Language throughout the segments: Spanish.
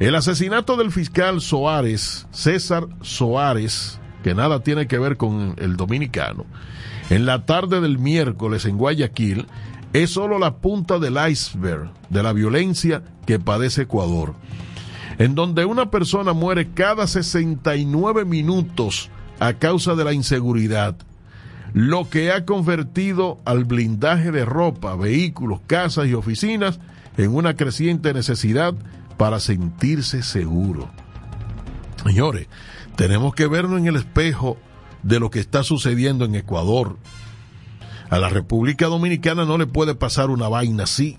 El asesinato del fiscal Soares, César Soares, que nada tiene que ver con el dominicano, en la tarde del miércoles en Guayaquil, es solo la punta del iceberg de la violencia que padece Ecuador, en donde una persona muere cada 69 minutos a causa de la inseguridad, lo que ha convertido al blindaje de ropa, vehículos, casas y oficinas en una creciente necesidad para sentirse seguro. Señores, tenemos que vernos en el espejo de lo que está sucediendo en Ecuador. A la República Dominicana no le puede pasar una vaina así.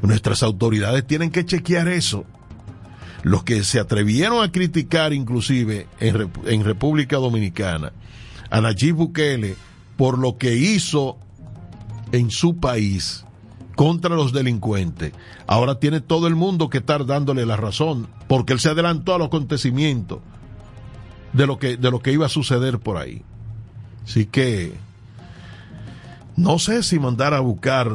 Nuestras autoridades tienen que chequear eso. Los que se atrevieron a criticar inclusive en, en República Dominicana a Nayib Bukele por lo que hizo en su país contra los delincuentes. Ahora tiene todo el mundo que estar dándole la razón, porque él se adelantó a los acontecimientos de lo que, de lo que iba a suceder por ahí. Así que no sé si mandar a buscar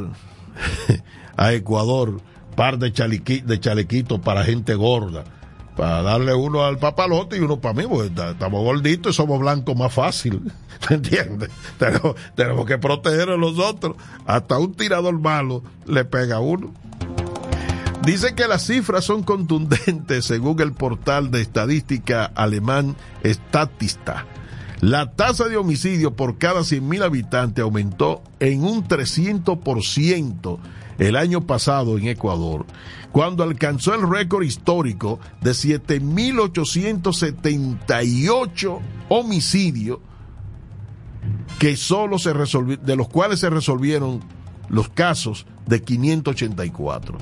a Ecuador par de, de chalequitos para gente gorda para darle uno al papalote y uno para mí, porque estamos gorditos y somos blancos más fácil, ¿me entiendes? Tenemos, que proteger a los otros. Hasta un tirador malo le pega a uno. Dice que las cifras son contundentes según el portal de estadística alemán Statista. La tasa de homicidio por cada 100.000 habitantes aumentó en un 300% el año pasado en Ecuador cuando alcanzó el récord histórico de 7.878 homicidios que solo se de los cuales se resolvieron los casos de 584.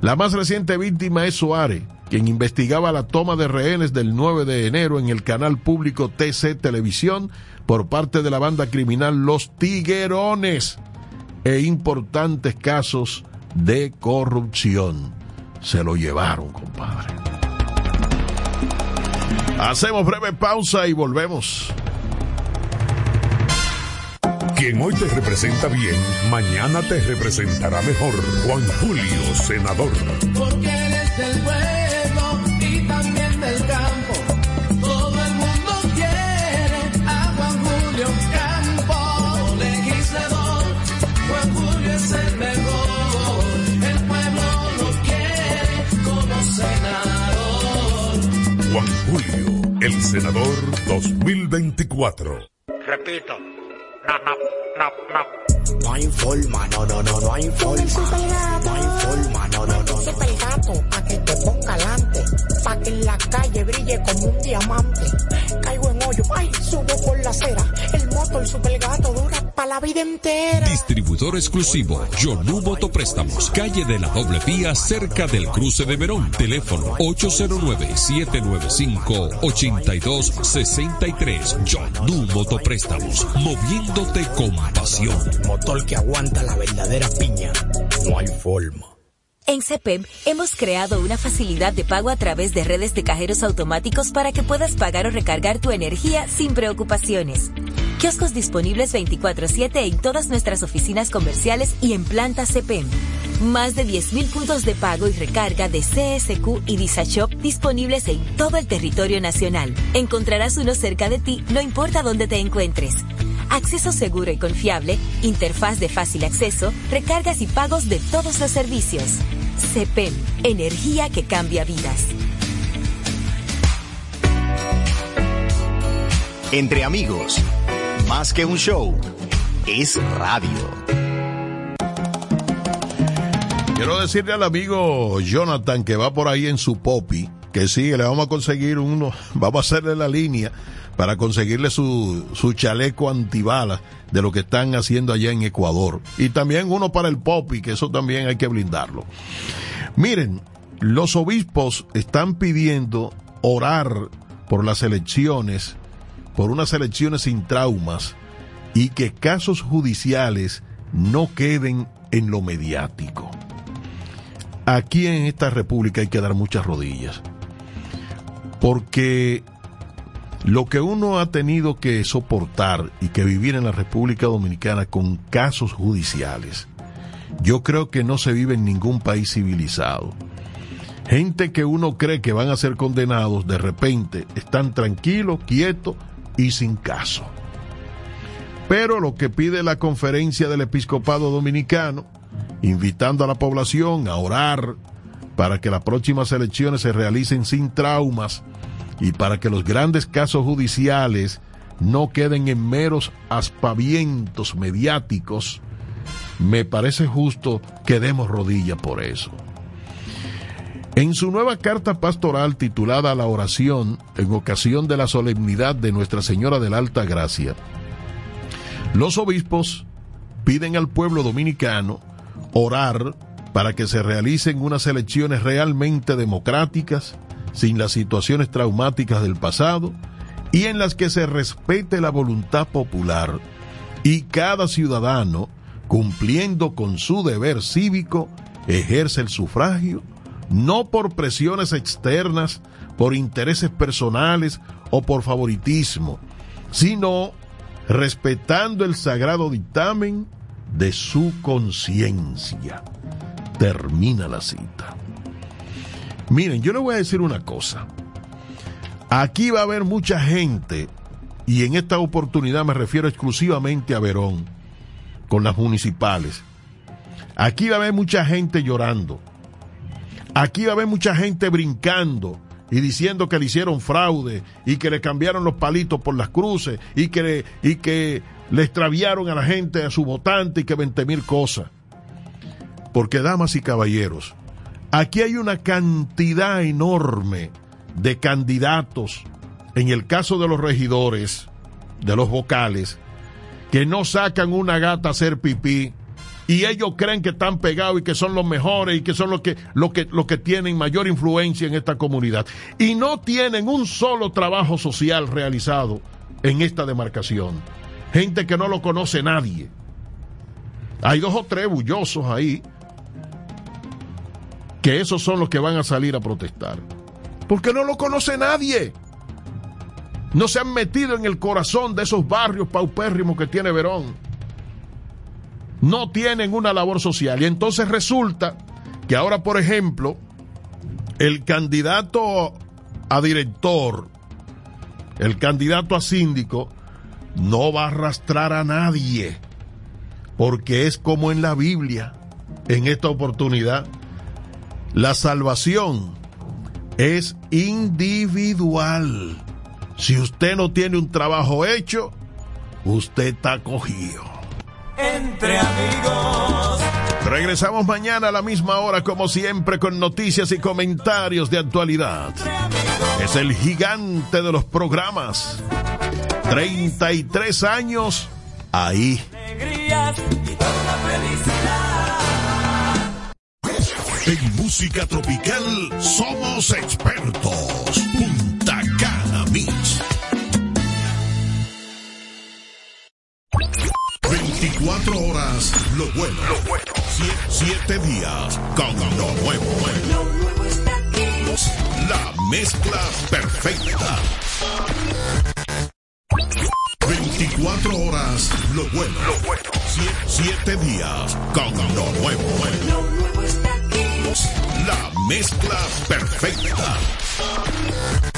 La más reciente víctima es Suárez, quien investigaba la toma de rehenes del 9 de enero en el canal público TC Televisión por parte de la banda criminal Los Tiguerones e importantes casos de corrupción. Se lo llevaron, compadre. Hacemos breve pausa y volvemos. Quien hoy te representa bien, mañana te representará mejor. Juan Julio, senador. Porque eres del pueblo Juan Julio, el senador 2024. Repito. No, no, no, no. No hay forma, no, no, no, no hay forma. No hay forma, no, no, no. Super gato, pa' que te ponga alante, pa' que en la calle brille como un diamante. Caigo en hoyo, ay, subo por la acera. El moto, el super gato dura pa' la vida entera. Distribuidor exclusivo, Yonu Motopréstamos, calle de la doble vía, cerca del cruce de Verón. Teléfono 809-795-8263. Yonu Motopréstamos, moviéndote con pasión. Motor que aguanta la verdadera piña. No hay forma. En CEPEM hemos creado una facilidad de pago a través de redes de cajeros automáticos para que puedas pagar o recargar tu energía sin preocupaciones. Kioscos disponibles 24/7 en todas nuestras oficinas comerciales y en planta CEPEM. Más de 10.000 puntos de pago y recarga de CSQ y DisaShop disponibles en todo el territorio nacional. Encontrarás uno cerca de ti, no importa dónde te encuentres acceso seguro y confiable, interfaz de fácil acceso, recargas y pagos de todos los servicios. CEPEM, energía que cambia vidas. Entre amigos, más que un show, es radio. Quiero decirle al amigo Jonathan que va por ahí en su popi, que sí, le vamos a conseguir uno, vamos a hacerle la línea para conseguirle su, su chaleco antibala de lo que están haciendo allá en Ecuador. Y también uno para el Popi, que eso también hay que blindarlo. Miren, los obispos están pidiendo orar por las elecciones, por unas elecciones sin traumas y que casos judiciales no queden en lo mediático. Aquí en esta república hay que dar muchas rodillas. Porque lo que uno ha tenido que soportar y que vivir en la República Dominicana con casos judiciales, yo creo que no se vive en ningún país civilizado. Gente que uno cree que van a ser condenados, de repente están tranquilos, quietos y sin caso. Pero lo que pide la conferencia del episcopado dominicano, invitando a la población a orar para que las próximas elecciones se realicen sin traumas y para que los grandes casos judiciales no queden en meros aspavientos mediáticos, me parece justo que demos rodilla por eso. En su nueva carta pastoral titulada La oración en ocasión de la solemnidad de Nuestra Señora de la Alta Gracia, los obispos piden al pueblo dominicano orar para que se realicen unas elecciones realmente democráticas, sin las situaciones traumáticas del pasado, y en las que se respete la voluntad popular y cada ciudadano, cumpliendo con su deber cívico, ejerce el sufragio, no por presiones externas, por intereses personales o por favoritismo, sino respetando el sagrado dictamen de su conciencia. Termina la cita. Miren, yo le voy a decir una cosa. Aquí va a haber mucha gente, y en esta oportunidad me refiero exclusivamente a Verón, con las municipales. Aquí va a haber mucha gente llorando. Aquí va a haber mucha gente brincando y diciendo que le hicieron fraude y que le cambiaron los palitos por las cruces y que y que le extraviaron a la gente, a su votante y que 20 mil cosas. Porque, damas y caballeros, aquí hay una cantidad enorme de candidatos, en el caso de los regidores, de los vocales, que no sacan una gata a hacer pipí y ellos creen que están pegados y que son los mejores y que son los que, que, que tienen mayor influencia en esta comunidad. Y no tienen un solo trabajo social realizado en esta demarcación. Gente que no lo conoce nadie. Hay dos o tres bullosos ahí que esos son los que van a salir a protestar. Porque no lo conoce nadie. No se han metido en el corazón de esos barrios paupérrimos que tiene Verón no tienen una labor social. Y entonces resulta que ahora, por ejemplo, el candidato a director, el candidato a síndico, no va a arrastrar a nadie, porque es como en la Biblia, en esta oportunidad, la salvación es individual. Si usted no tiene un trabajo hecho, usted está cogido entre amigos. Regresamos mañana a la misma hora, como siempre, con noticias y comentarios de actualidad. Es el gigante de los programas. 33 años ahí. En música tropical somos expertos. Punta Cana Mix. 24 horas, lo bueno. Lo bueno. Siete, días con lo nuevo. La mezcla perfecta. 24 horas, lo bueno. Lo bueno. Siete, días con lo nuevo. La mezcla perfecta.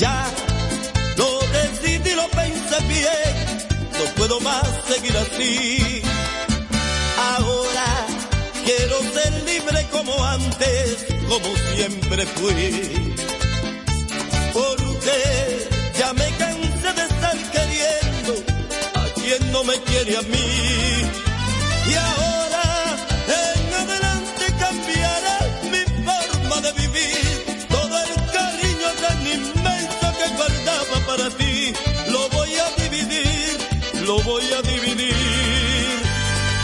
ya lo decidí, lo pensé bien, no puedo más seguir así. Ahora quiero ser libre como antes, como siempre fui. Porque ya me cansé de estar queriendo a quien no me quiere a mí. Y ahora en adelante cambiaré mi forma de vivir guardaba para ti, lo voy a dividir, lo voy a dividir.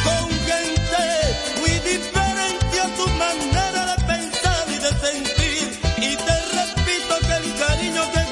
Con gente muy diferente a tu manera de pensar y de sentir. Y te repito que el cariño que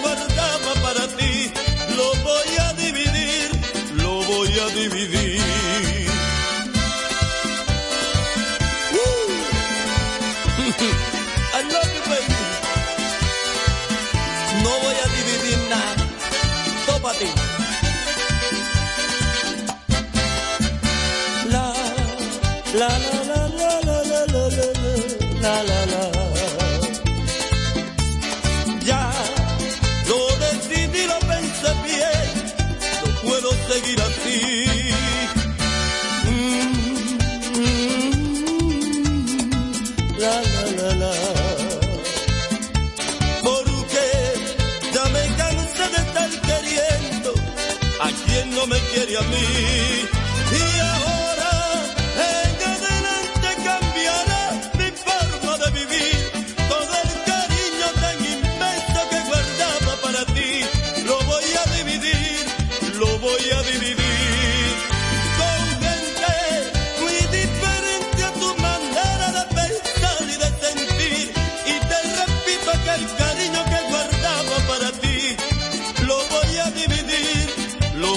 la la la la la la la la la Ya lo decidí, lo pensé bien, no puedo seguir así. Mm, la la la la Porque ya me cansé de estar queriendo a quien no me quiere a mí.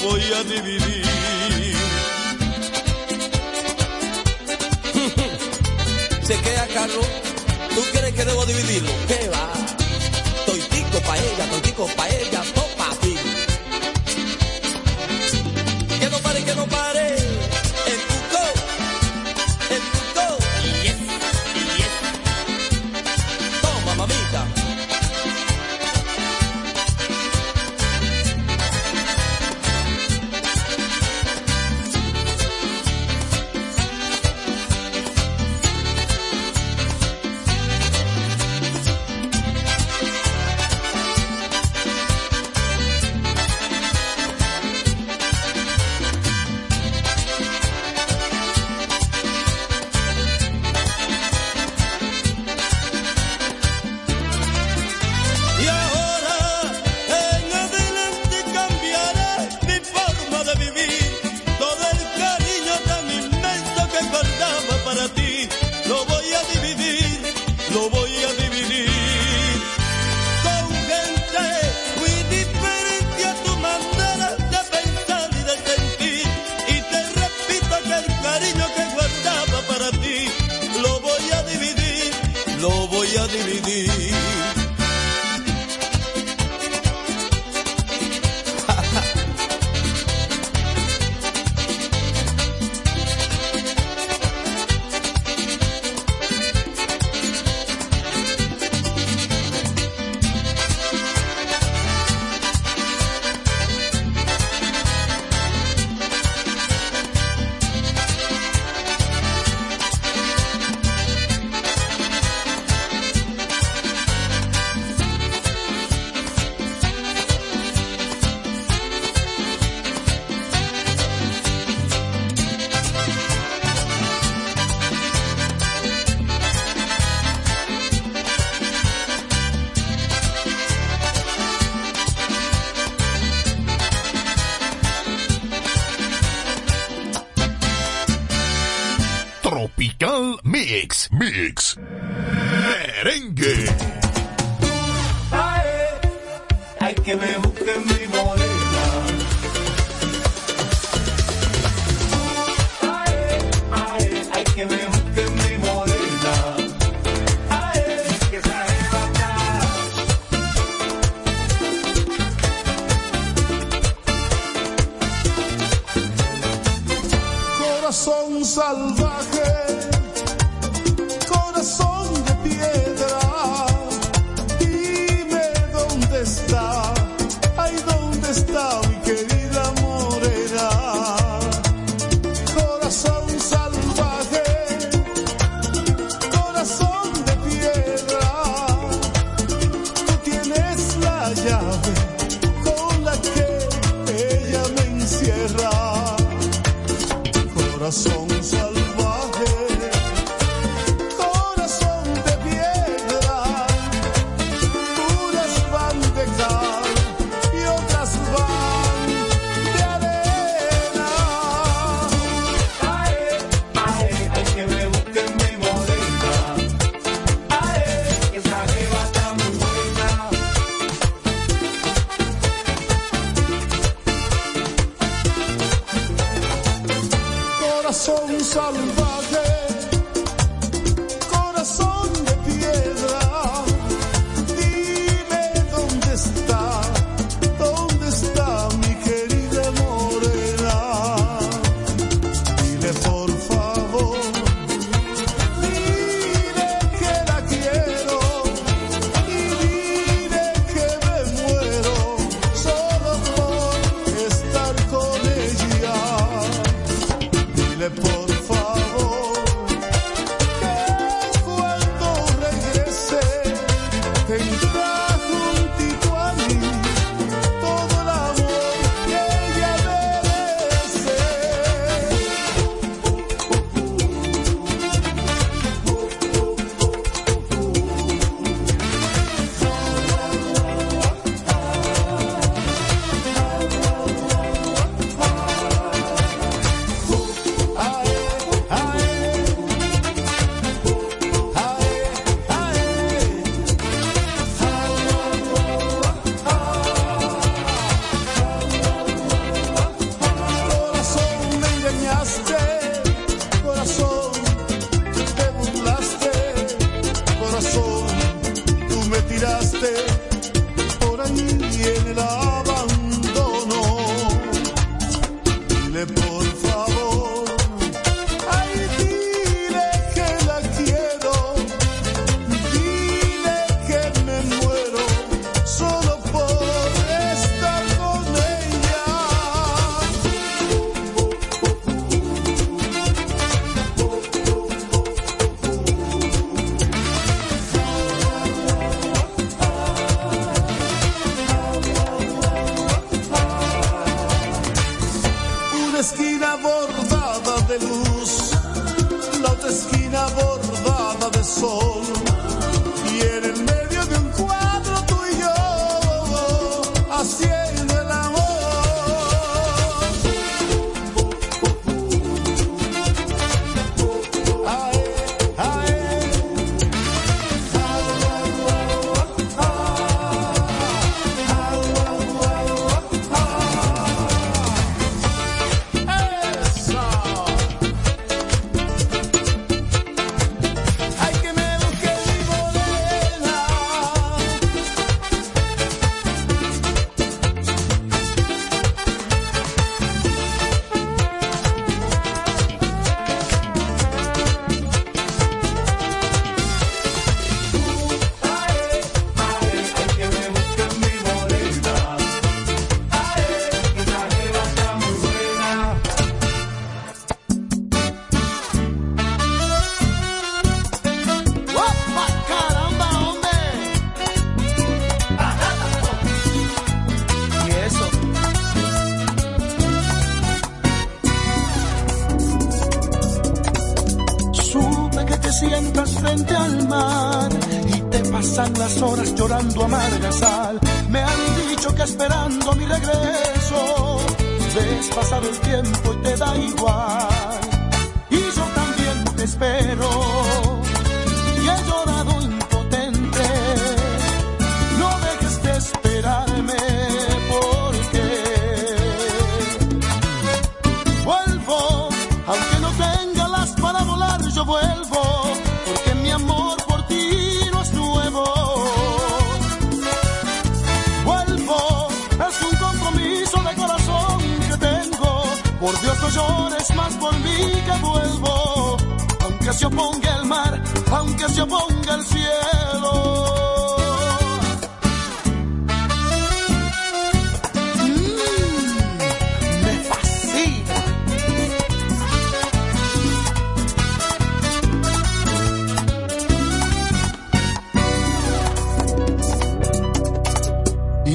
voy a dividir. Chequea, Carlos, ¿tú crees que debo dividirlo? ¿Qué va? Toitico pa' ella, toitico pa' ella, topa a ti. Que no pare, que no pare.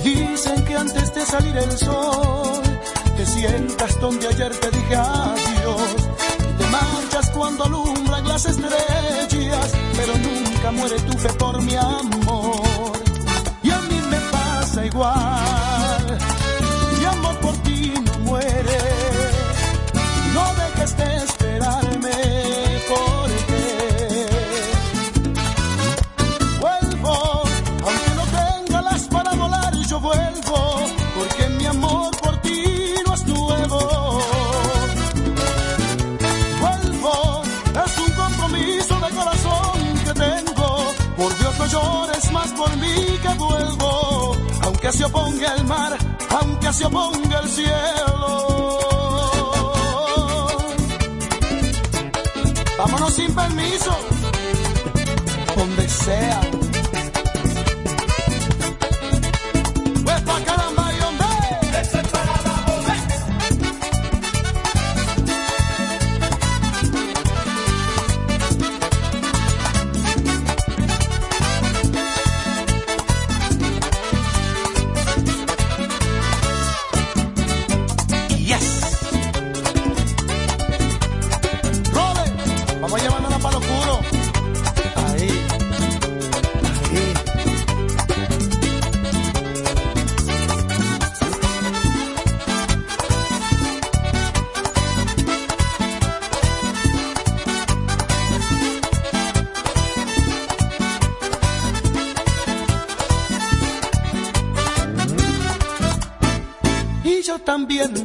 dicen que antes de salir el sol te sientas donde ayer te dije adiós. Te marchas cuando alumbran las estrellas, pero nunca muere tu fe por mi amor. Y a mí me pasa igual aunque se oponga el mar, aunque se oponga el cielo. Vámonos sin permiso, donde sea.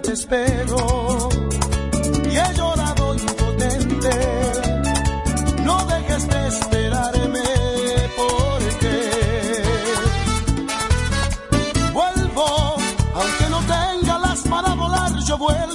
al espejo y he llorado impotente. No dejes de esperarme porque vuelvo, aunque no tenga las para volar, yo vuelvo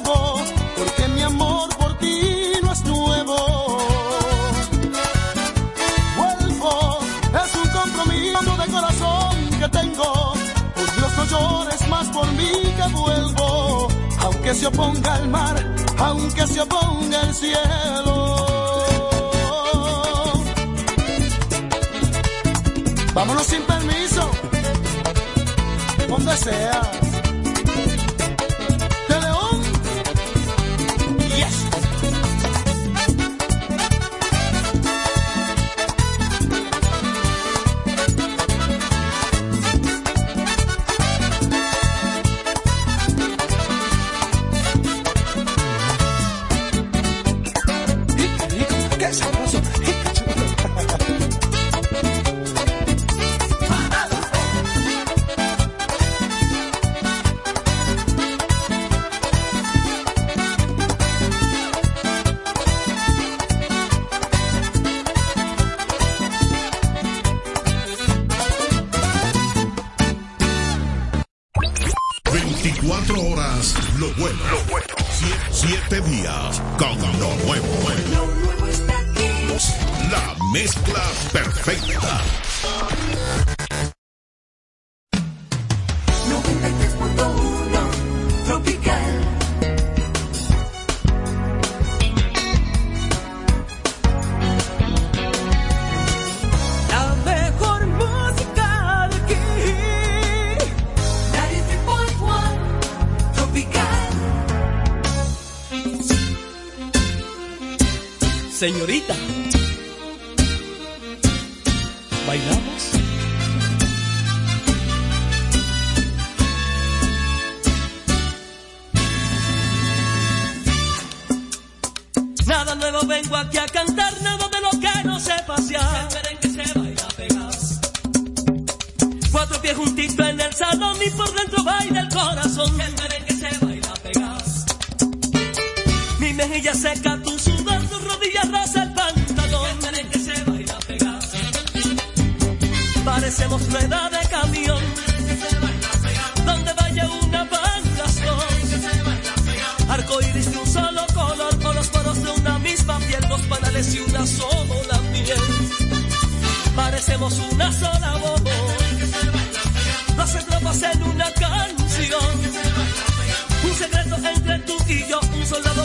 aunque se oponga el mar, aunque se oponga el cielo. Vámonos sin permiso, donde sea. Señorita, ¿bailamos? Nada nuevo vengo aquí a cantar, nada de lo que no sé pasear. que se baila pegas. Cuatro pies juntitos en el salón y por dentro baila el corazón. El que se baila pegas. Mi mejilla seca, tu sudor, tu rodilla rosa el pantalón. El que se baila pegas. Parecemos rueda de camión. Donde vaya una banda Arco iris de un solo color o los poros de una misma piel, dos panales y una sola miel. Parecemos una sola voz, dos estrofas en una canción. Un secreto entre tú y yo, un soldado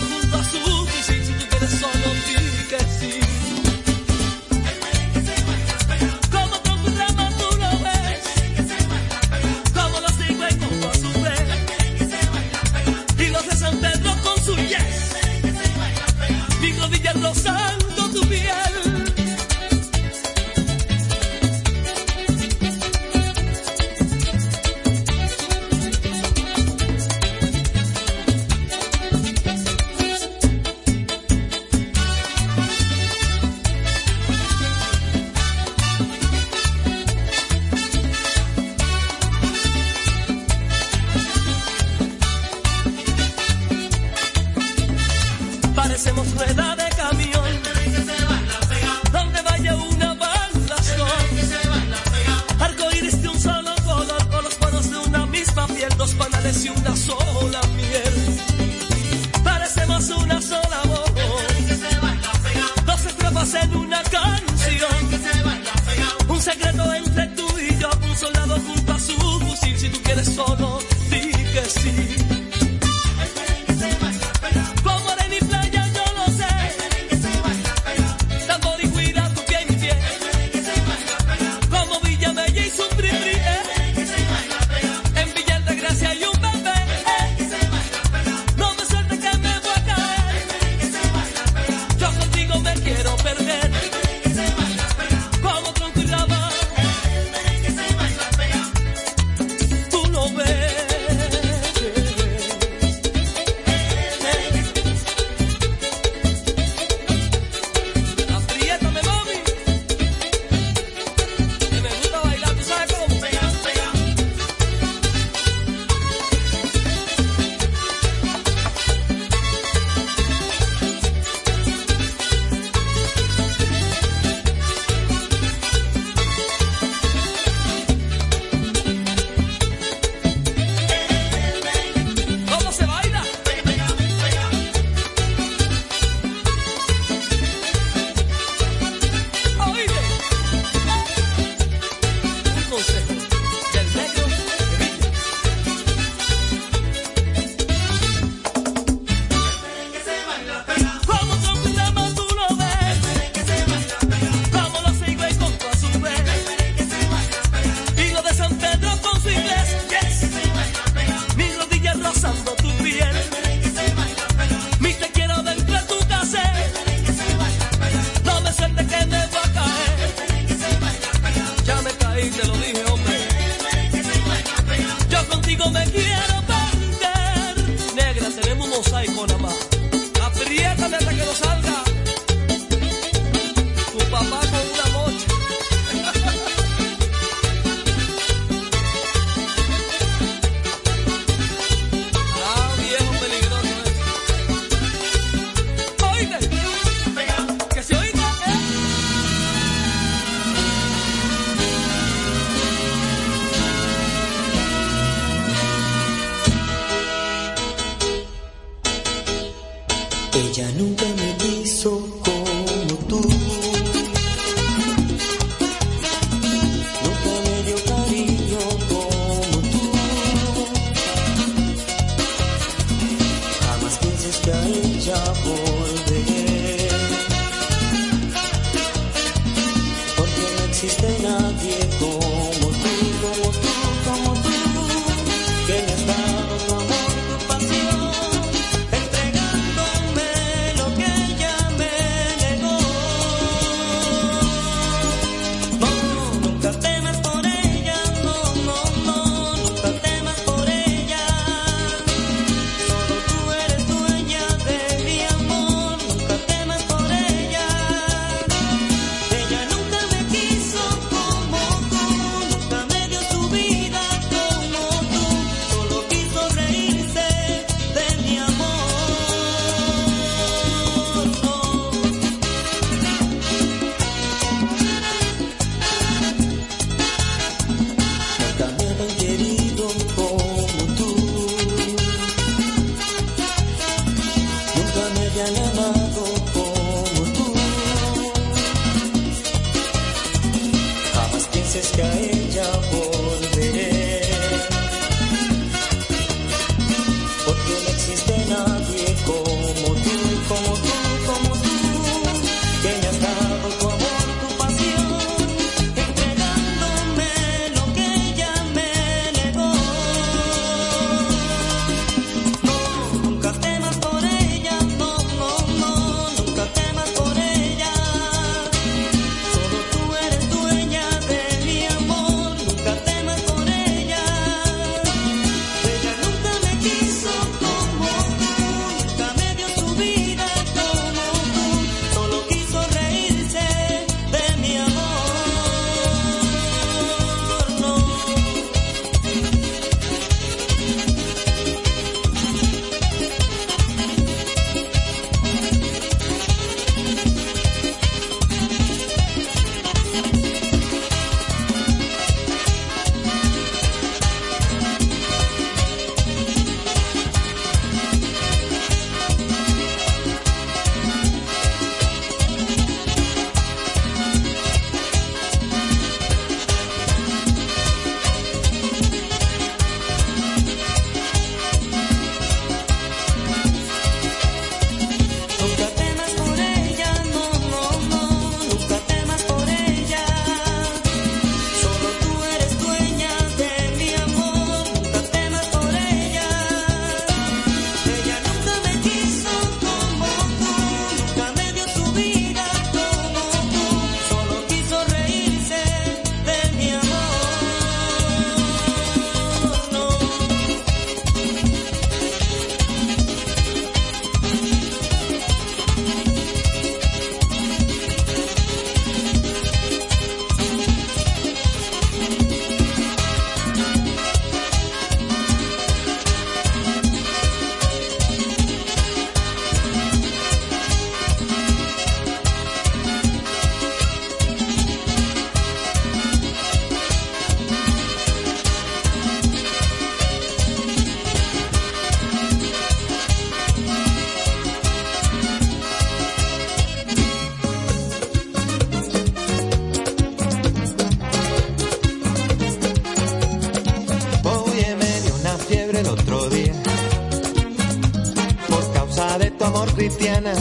amor cristiana.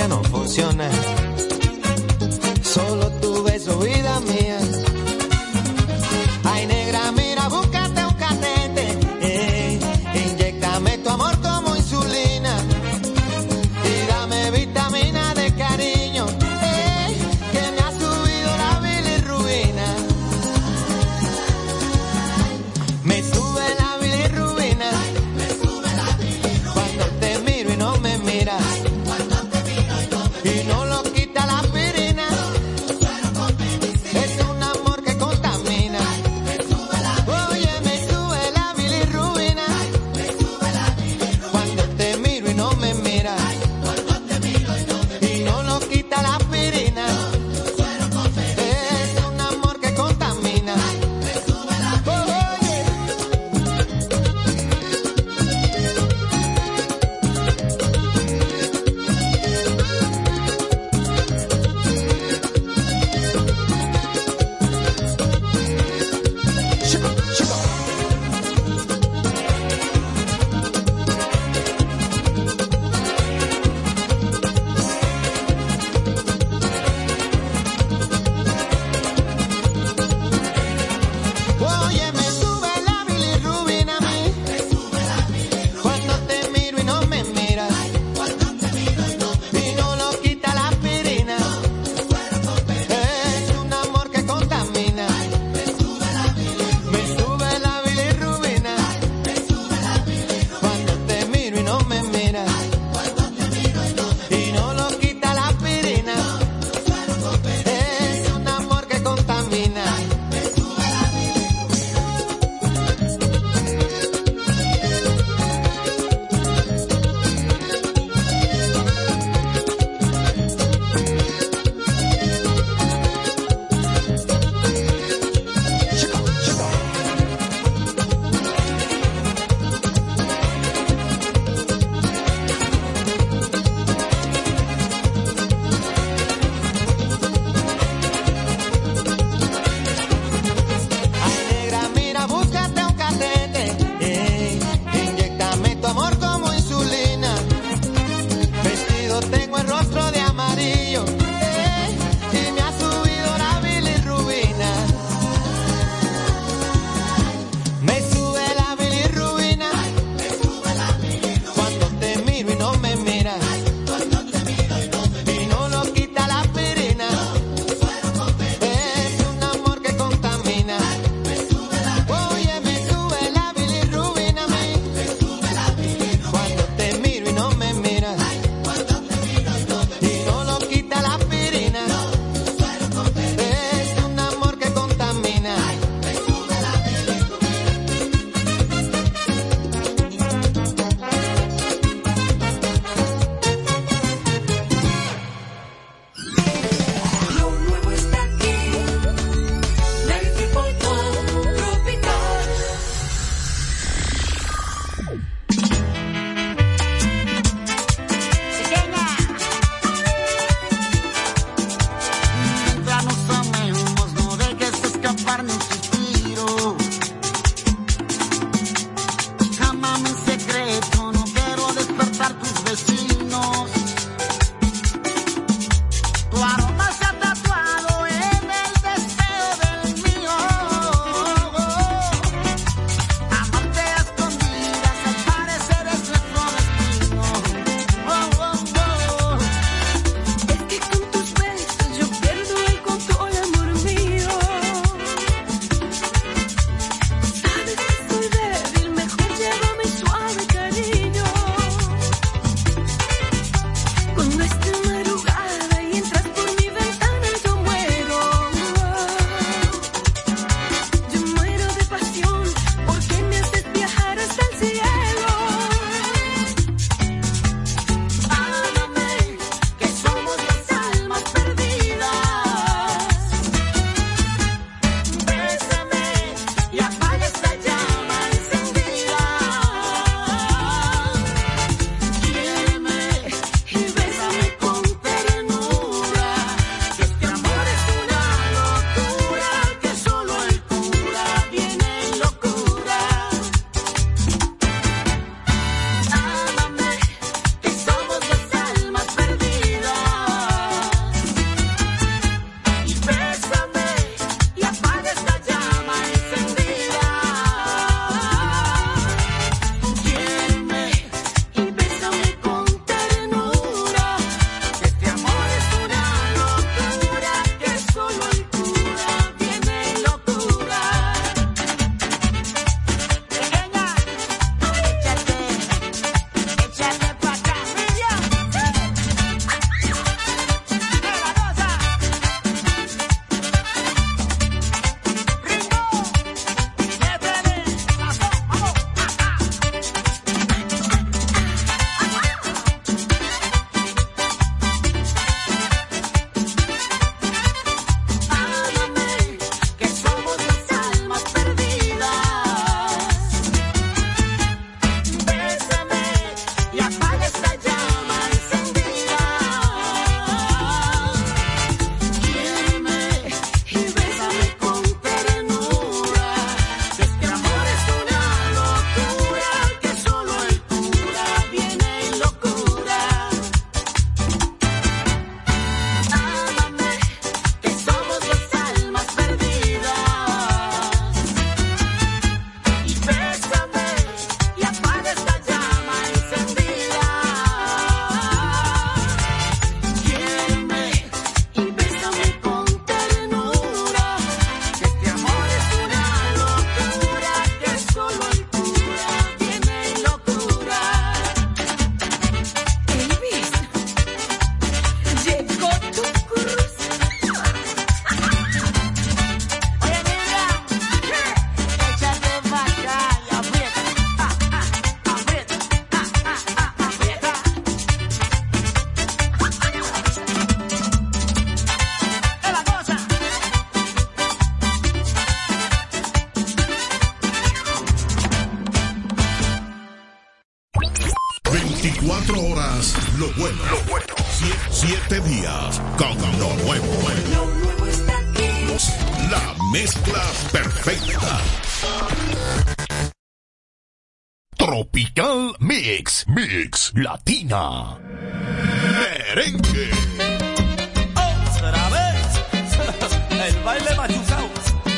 Ciencia no funciona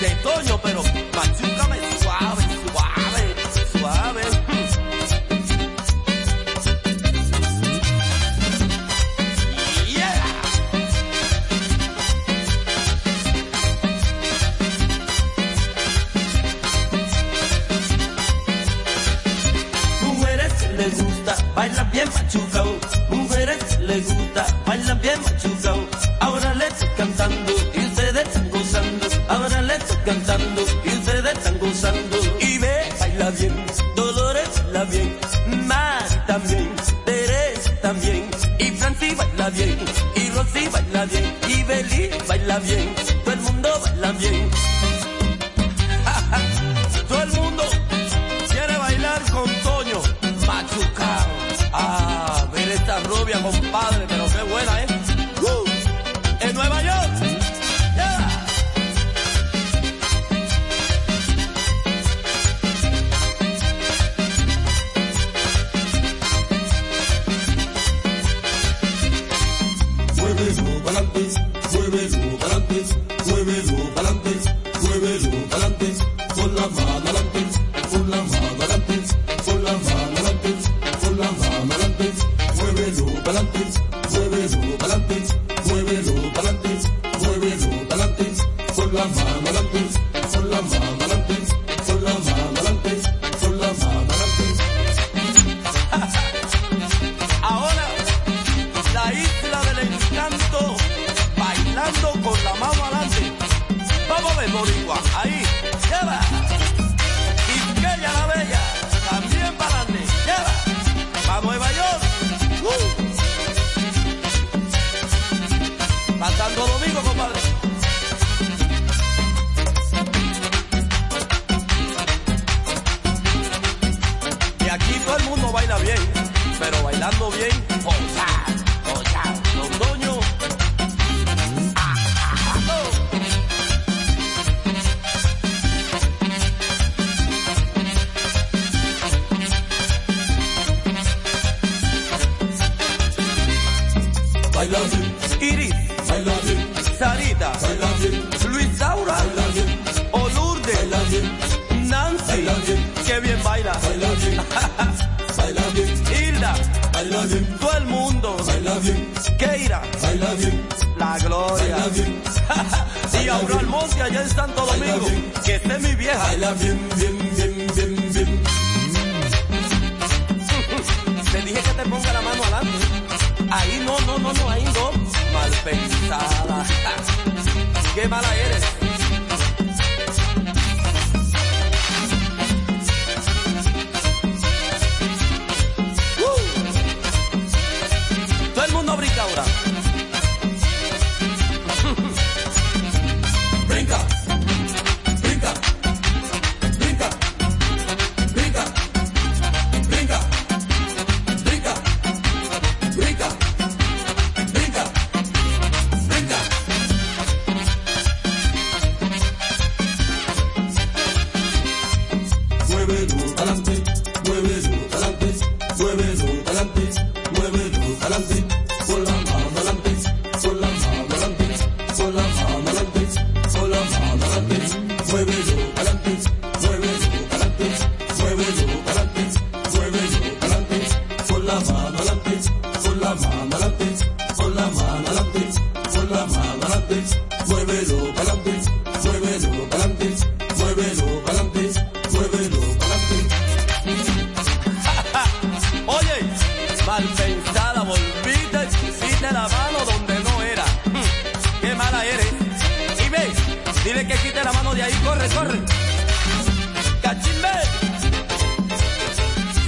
de Toño, pero Maxi cabezón. Bien.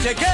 Llegué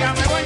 Dígame,